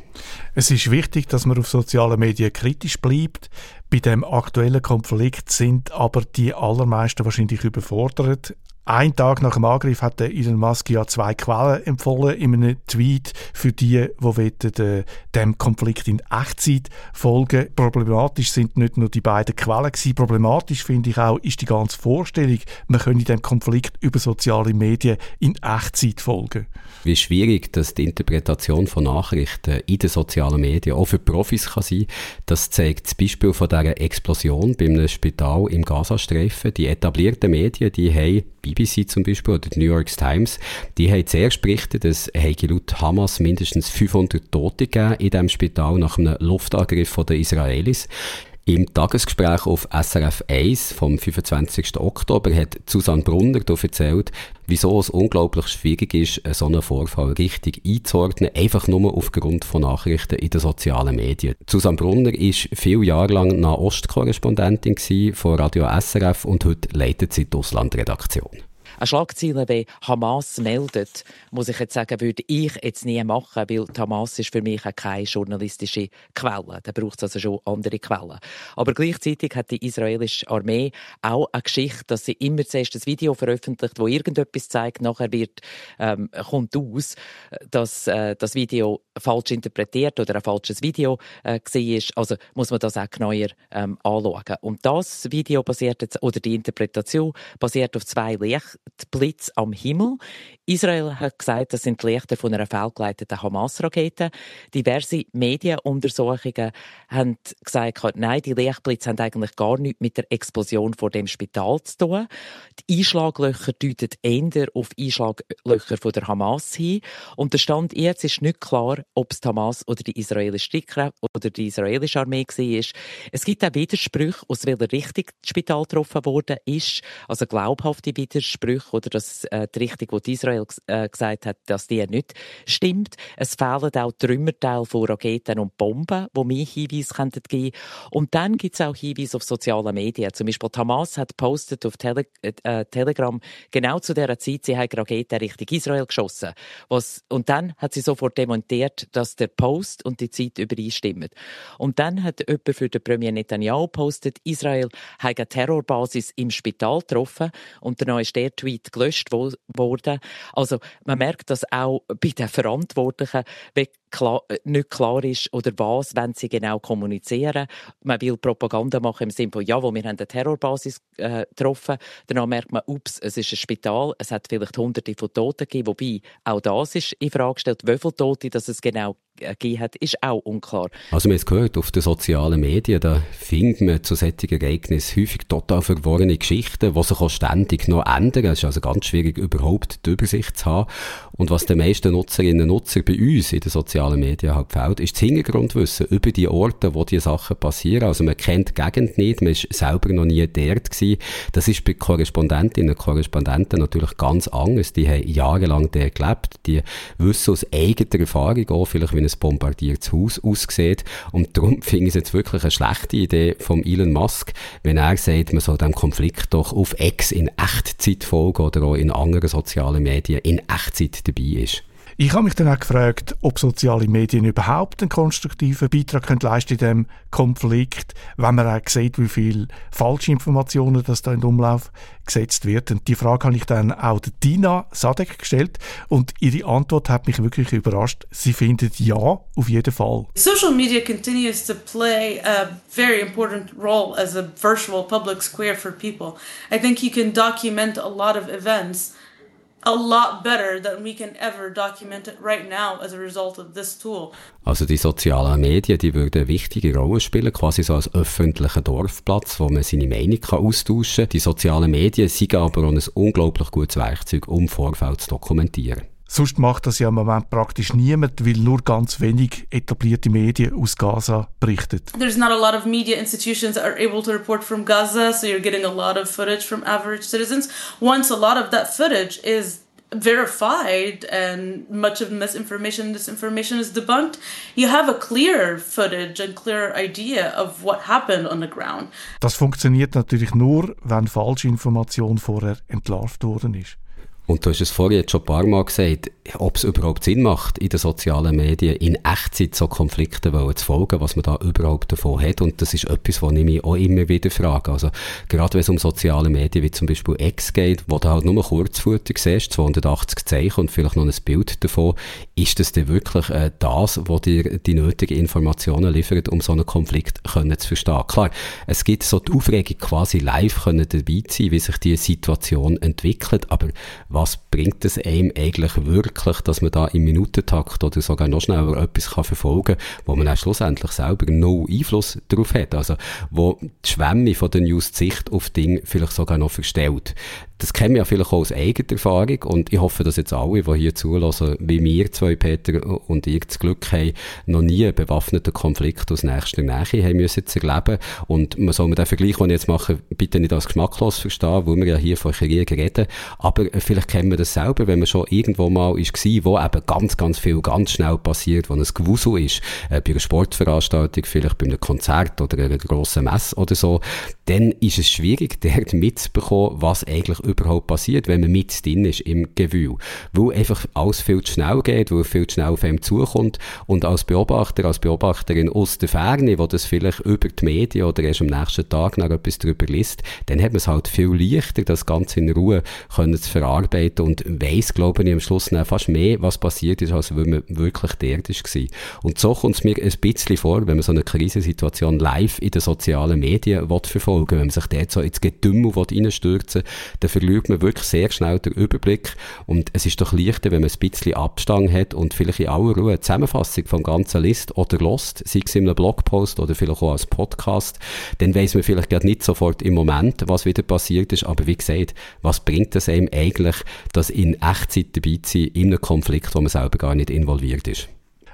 Speaker 2: Es ist wichtig, dass man auf sozialen Medien kritisch bleibt. Bei dem aktuellen Konflikt sind aber die allermeisten wahrscheinlich überfordert. Ein Tag nach dem Angriff hat Elon Musk ja zwei Quellen empfohlen in einem Tweet für die, die wollen, äh, dem Konflikt in Echtzeit folgen. Problematisch sind nicht nur die beiden Quellen gewesen. Problematisch finde ich auch ist die ganze Vorstellung, man könne dem Konflikt über soziale Medien in Echtzeit folgen.
Speaker 3: Wie schwierig dass die Interpretation von Nachrichten in den sozialen Medien auch für Profis kann sein, das zeigt das Beispiel von dieser Explosion bei einem Spital im Gazastreifen. Die etablierten Medien, die haben BBC zum Beispiel oder die New York Times, die haben zuerst berichtet, dass es laut Hamas mindestens 500 Tote gegeben in diesem Spital nach einem Luftangriff der Israelis. Im Tagesgespräch auf SRF 1 vom 25. Oktober hat Susanne Brunner erzählt, wieso es unglaublich schwierig ist, so einen Vorfall richtig einzuordnen, einfach nur aufgrund von Nachrichten in den sozialen Medien. Susanne Brunner ist viele Jahre lang Nahostkorrespondentin von Radio SRF und heute leitet sie die Auslandredaktion.
Speaker 5: Eine Schlagzeile wie Hamas meldet, muss ich jetzt sagen, würde ich jetzt nie machen, weil Hamas ist für mich keine journalistische Quelle. Da braucht es also schon andere Quellen. Aber gleichzeitig hat die israelische Armee auch eine Geschichte, dass sie immer zuerst ein Video veröffentlicht, wo irgendetwas zeigt, nachher wird, ähm, kommt aus, dass äh, das Video falsch interpretiert oder ein falsches Video äh, war. Also muss man das auch genauer ähm, anschauen. Und das Video basiert jetzt, oder die Interpretation basiert auf zwei Licht Blitz am Himmel Israel hat gesagt, das sind die Lichter von einer fehlgeleiteten Hamas-Rakete. Diverse Medienuntersuchungen haben gesagt, nein, die Lichtblitze haben eigentlich gar nichts mit der Explosion vor dem Spital zu tun. Die Einschlaglöcher deuten eher auf Einschlaglöcher von der Hamas hin. Und der Stand jetzt ist nicht klar, ob es die Hamas oder die israelische oder die israelische Armee war. Es gibt auch Widersprüche, aus welcher Richtung das Spital getroffen worden ist. Also glaubhafte Widersprüche oder dass äh, die Richtung, die Israel äh, gesagt hat, dass die nicht stimmt. Es fehlen auch Trümmerteile von Raketen und Bomben, die mehr Hinweise könnten geben Und dann gibt es auch Hinweise auf soziale Medien. Zum Beispiel Hamas hat postet auf Tele äh, Telegram genau zu dieser Zeit, sie haben Raketen Richtung Israel geschossen. Was, und dann hat sie sofort demontiert, dass der Post und die Zeit übereinstimmen. Und dann hat jemand für den Premier Netanyahu postet, Israel hat eine Terrorbasis im Spital getroffen und der Tweet gelöscht worden. Also man merkt, dass auch bei den Verantwortlichen klar, nicht klar ist oder was wenn sie genau kommunizieren. Man will Propaganda machen im Sinne von, ja, wo wir haben eine Terrorbasis äh, getroffen. Danach merkt man, ups, es ist ein Spital, es hat vielleicht hunderte von Toten gegeben, wobei auch das ist in Frage gestellt, wie viele Tote dass es genau gegeben hat, ist auch unklar.
Speaker 3: Also man hat gehört, auf den sozialen Medien, da findet man zu solchen Ereignissen häufig total verworrene Geschichten, die sich auch ständig noch ändern. Es ist also ganz schwierig, überhaupt die Übersicht zu haben. Und was den meisten Nutzerinnen und Nutzer bei uns in den sozialen Medien halt fehlt, ist das Hintergrundwissen über die Orte, wo diese Sachen passieren. Also man kennt die Gegend nicht, man ist selber noch nie dort gewesen. Das ist bei Korrespondentinnen und Korrespondenten natürlich ganz anders. Die haben jahrelang dort gelebt, die wissen aus eigener Erfahrung auch vielleicht, wie ein bombardiertes Haus aussieht. Und darum finde ich es jetzt wirklich eine schlechte Idee von Elon Musk, wenn er sagt, man soll dem Konflikt doch auf X in Echtzeit folgen oder auch in anderen sozialen Medien in Echtzeit dabei ist.
Speaker 2: Ich habe mich dann auch gefragt, ob soziale Medien überhaupt einen konstruktiven Beitrag können leisten in diesem Konflikt, wenn man auch sieht, wie viele Falschinformationen das da in den Umlauf gesetzt wird. Und die Frage habe ich dann auch der Dina Sadek gestellt und ihre Antwort hat mich wirklich überrascht. Sie findet ja, auf jeden Fall.
Speaker 4: Social media continues to play a very important role as a virtual public square for people. I think you can document a lot of events
Speaker 3: Also die sozialen Medien, die würden eine wichtige Rolle spielen, quasi so als öffentlicher Dorfplatz, wo man seine Meinung kann austauschen kann. Die sozialen Medien sind aber auch ein unglaublich gutes Werkzeug, um Vorfälle zu dokumentieren.
Speaker 2: Sonst macht das ja im Moment praktisch niemand, weil nur ganz wenig etablierte Medien aus Gaza berichten.
Speaker 4: There's not a lot of media institutions that are able to report from Gaza, so you're getting a lot of footage from average citizens. Once a lot of that footage is verified and much of misinformation disinformation is debunked, you have a clear footage and clear idea of what happened on the ground.
Speaker 2: Das funktioniert natürlich nur, wenn falsche Information vorher entlarvt worden ist.
Speaker 3: Und du hast es vorhin jetzt schon ein paar Mal gesagt, ob es überhaupt Sinn macht, in den sozialen Medien in Echtzeit so Konflikten zu folgen, was man da überhaupt davon hat. Und das ist etwas, was ich mich auch immer wieder frage. Also, gerade wenn es um soziale Medien wie zum Beispiel X geht, wo du halt nur Kurzfotos siehst, 280 Zeichen und vielleicht noch ein Bild davon, ist das denn wirklich äh, das, was dir die nötigen Informationen liefert, um so einen Konflikt können zu verstehen? Klar, es gibt so die Aufregung quasi live können dabei sein, wie sich die Situation entwickelt, aber was bringt es einem eigentlich wirklich, dass man da im Minutentakt oder sogar noch schneller etwas kann verfolgen kann, wo man auch schlussendlich selber no Einfluss darauf hat, also wo die Schwemme von der News die Sicht auf Dinge vielleicht sogar noch verstellt das kennen wir ja vielleicht auch aus eigener Erfahrung und ich hoffe, dass jetzt alle, die hier zulassen, wie wir zwei, Peter und ich, das Glück haben, noch nie einen bewaffneten Konflikt aus nächster Nähe haben müssen zu erleben. Und man soll mir den Vergleich, den ich jetzt mache, bitte nicht als geschmacklos verstehen, wo wir ja hier von Krieg reden. Aber vielleicht kennen wir das selber, wenn man schon irgendwo mal ist wo eben ganz, ganz viel ganz schnell passiert, wo ein Gewusel ist, äh, bei einer Sportveranstaltung, vielleicht bei einem Konzert oder einer grossen Messe oder so, dann ist es schwierig, dort mitzubekommen, was eigentlich überhaupt passiert, wenn man mit drin ist im Gewühl. Weil einfach alles viel zu schnell geht, weil viel zu schnell auf einem zukommt und als Beobachter, als Beobachterin aus der Ferne, wo das vielleicht über die Medien oder erst am nächsten Tag noch etwas darüber liest, dann hat man es halt viel leichter, das Ganze in Ruhe können zu verarbeiten und weiss, glaube ich, am Schluss fast mehr, was passiert ist, als wenn man wirklich dort war. Und so kommt es mir ein bisschen vor, wenn man so eine Krisensituation live in den sozialen Medien verfolgen will, wenn man sich dort so ins Getümmel reinstürzen will, verliert man wirklich sehr schnell den Überblick. Und es ist doch leichter, wenn man ein bisschen Abstand hat und vielleicht in aller Ruhe eine Zusammenfassung vom ganzen List oder lost, sei es in einem Blogpost oder vielleicht auch als Podcast, dann weiß man vielleicht gerade nicht sofort im Moment, was wieder passiert ist, aber wie gesagt, was bringt es einem eigentlich, dass in Echtzeit dabei zu sein, in einem Konflikt, wo man selber gar nicht involviert ist?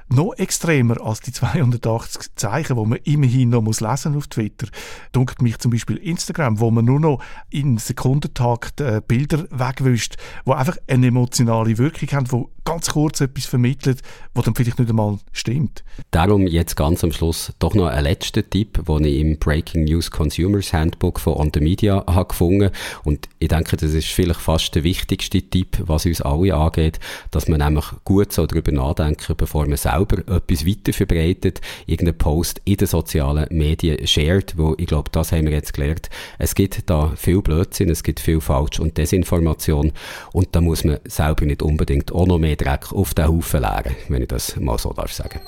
Speaker 2: Noch extremer als die 280 Zeichen, wo man immerhin noch muss lesen auf Twitter. Dunkelt mich zum Beispiel Instagram, wo man nur noch in Sekundentakt äh, Bilder wegwischt, wo einfach eine emotionale Wirkung haben, wo ganz kurz etwas vermittelt, was dann vielleicht nicht einmal stimmt.
Speaker 3: Darum jetzt ganz am Schluss doch noch ein letzter Tipp, den ich im Breaking News Consumers Handbook von On The Media habe gefunden und ich denke, das ist vielleicht fast der wichtigste Tipp, was uns alle angeht, dass man nämlich gut so darüber nachdenken, bevor man selber etwas weiter verbreitet, irgendeinen Post in den sozialen Medien shared, wo ich glaube, das haben wir jetzt gelernt. Es gibt da viel Blödsinn, es gibt viel Falsch und Desinformation und da muss man selber nicht unbedingt auch noch mehr Dreck auf den Haufen leeren, wenn ich das mal so darf sagen.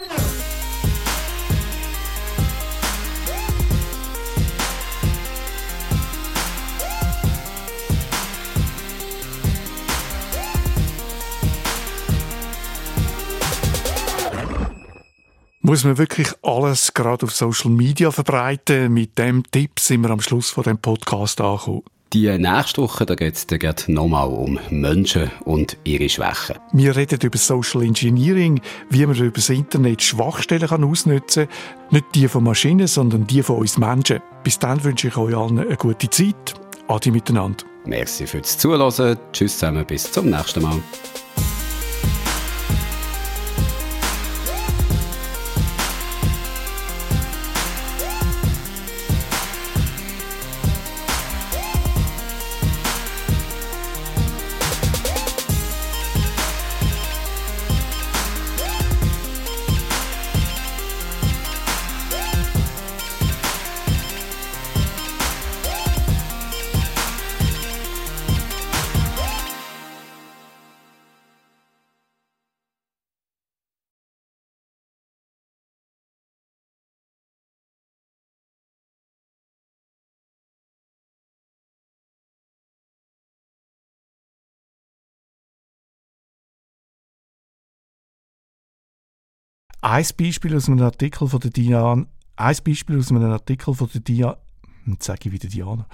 Speaker 2: Muss man wirklich alles gerade auf Social Media verbreiten? Mit dem Tipp sind wir am Schluss von dem Podcast angekommen.
Speaker 3: Die nächste Woche da geht es nochmal um Menschen und ihre Schwächen.
Speaker 2: Wir reden über Social Engineering, wie man über das Internet Schwachstellen kann ausnutzen kann. Nicht die von Maschinen, sondern die von uns Menschen. Bis dann wünsche ich euch allen eine gute Zeit. Adi miteinander.
Speaker 3: Merci fürs Zuhören. Tschüss zusammen, bis zum nächsten Mal.
Speaker 2: Ein Beispiel aus einem Artikel von der Diana, ein Beispiel aus einem Artikel von der Diana, jetzt sage ich wieder Diana,